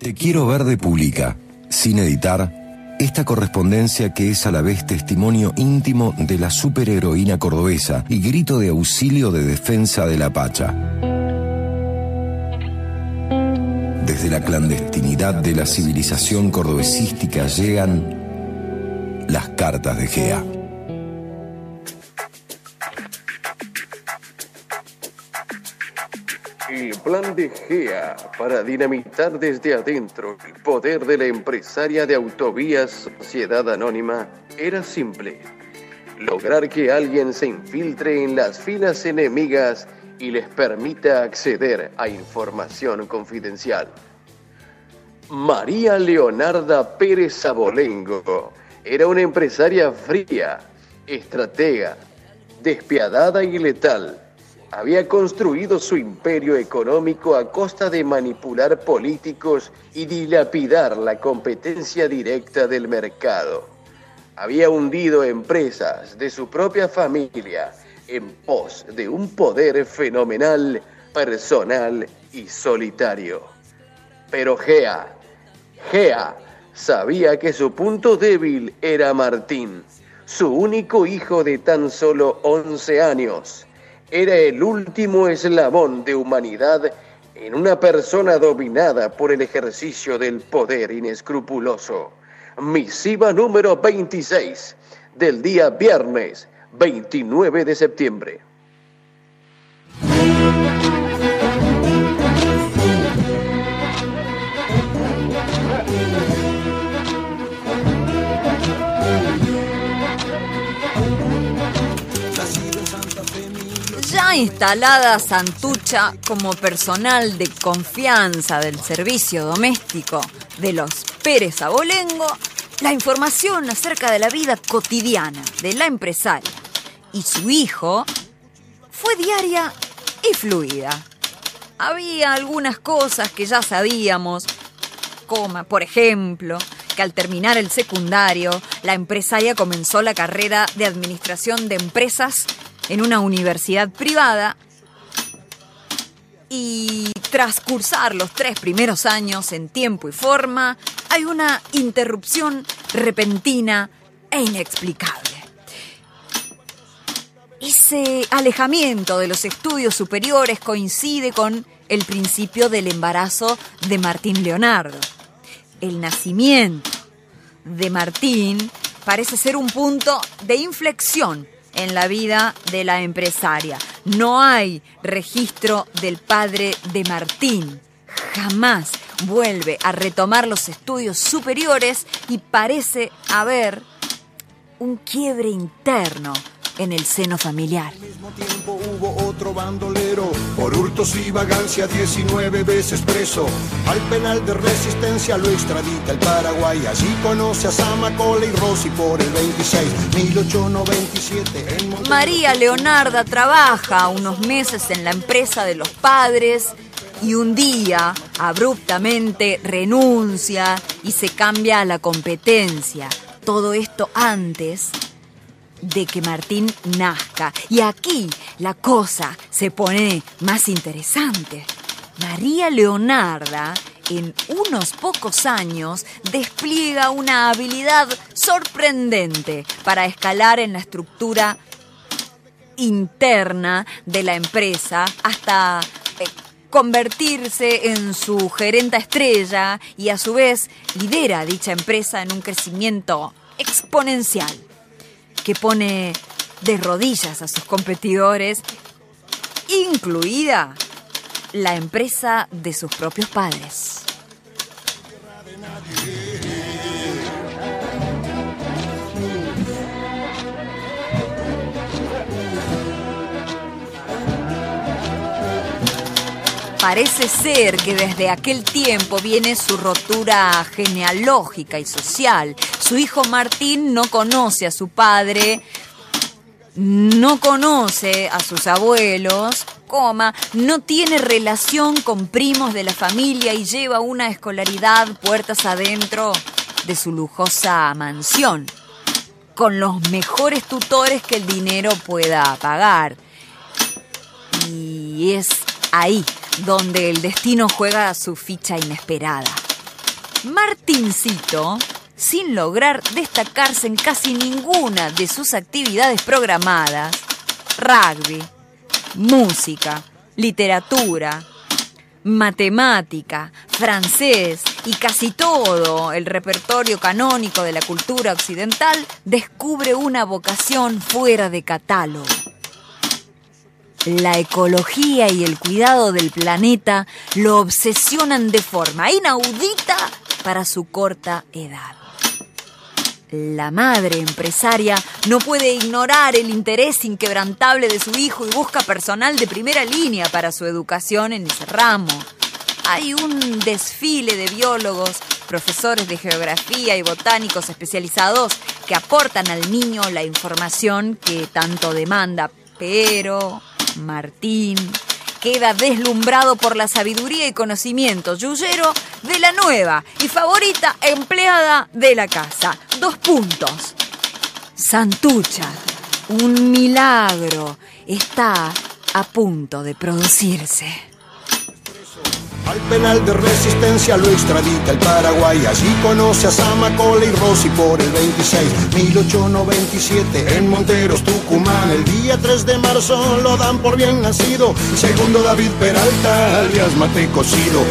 Te quiero ver de publica, sin editar, esta correspondencia que es a la vez testimonio íntimo de la superheroína cordobesa y grito de auxilio de defensa de la Pacha. Desde la clandestinidad de la civilización cordobesística llegan las cartas de Gea. El plan de GEA para dinamitar desde adentro el poder de la empresaria de autovías Sociedad Anónima era simple. Lograr que alguien se infiltre en las filas enemigas y les permita acceder a información confidencial. María Leonarda Pérez Abolengo era una empresaria fría, estratega, despiadada y letal había construido su imperio económico a costa de manipular políticos y dilapidar la competencia directa del mercado. Había hundido empresas de su propia familia en pos de un poder fenomenal, personal y solitario. Pero Gea, Gea, sabía que su punto débil era Martín, su único hijo de tan solo 11 años era el último eslabón de humanidad en una persona dominada por el ejercicio del poder inescrupuloso. Misiva número 26 del día viernes 29 de septiembre. Instalada Santucha como personal de confianza del servicio doméstico de los Pérez Abolengo, la información acerca de la vida cotidiana de la empresaria y su hijo fue diaria y fluida. Había algunas cosas que ya sabíamos, como por ejemplo, que al terminar el secundario, la empresaria comenzó la carrera de administración de empresas en una universidad privada y tras cursar los tres primeros años en tiempo y forma, hay una interrupción repentina e inexplicable. Ese alejamiento de los estudios superiores coincide con el principio del embarazo de Martín Leonardo. El nacimiento de Martín parece ser un punto de inflexión en la vida de la empresaria. No hay registro del padre de Martín. Jamás vuelve a retomar los estudios superiores y parece haber un quiebre interno en el seno familiar. Al mismo tiempo hubo otro bandolero, por hurtos y vagancia 19 veces preso. Al penal de resistencia lo extradita el Paraguay. Allí conoce a Samacola y Rossi por el 26, 1897. En María Leonarda trabaja unos meses en la empresa de los padres y un día abruptamente renuncia y se cambia a la competencia. Todo esto antes de que Martín nazca. Y aquí la cosa se pone más interesante. María Leonarda, en unos pocos años, despliega una habilidad sorprendente para escalar en la estructura interna de la empresa hasta eh, convertirse en su gerenta estrella y a su vez lidera dicha empresa en un crecimiento exponencial que pone de rodillas a sus competidores, incluida la empresa de sus propios padres. Parece ser que desde aquel tiempo viene su rotura genealógica y social. Su hijo Martín no conoce a su padre, no conoce a sus abuelos, coma, no tiene relación con primos de la familia y lleva una escolaridad puertas adentro de su lujosa mansión, con los mejores tutores que el dinero pueda pagar. Y es ahí donde el destino juega su ficha inesperada. Martincito, sin lograr destacarse en casi ninguna de sus actividades programadas, rugby, música, literatura, matemática, francés y casi todo el repertorio canónico de la cultura occidental, descubre una vocación fuera de catálogo. La ecología y el cuidado del planeta lo obsesionan de forma inaudita para su corta edad. La madre empresaria no puede ignorar el interés inquebrantable de su hijo y busca personal de primera línea para su educación en ese ramo. Hay un desfile de biólogos, profesores de geografía y botánicos especializados que aportan al niño la información que tanto demanda, pero Martín queda deslumbrado por la sabiduría y conocimiento yuyero de la nueva y favorita empleada de la casa. Dos puntos. Santucha, un milagro, está a punto de producirse. Al penal de resistencia lo extradita el Paraguay. Allí conoce a Samacola y Rossi por el 26. 1897 en Monteros, Tucumán. El día 3 de marzo lo dan por bien nacido. Segundo David Peralta, alias Mate Cocido.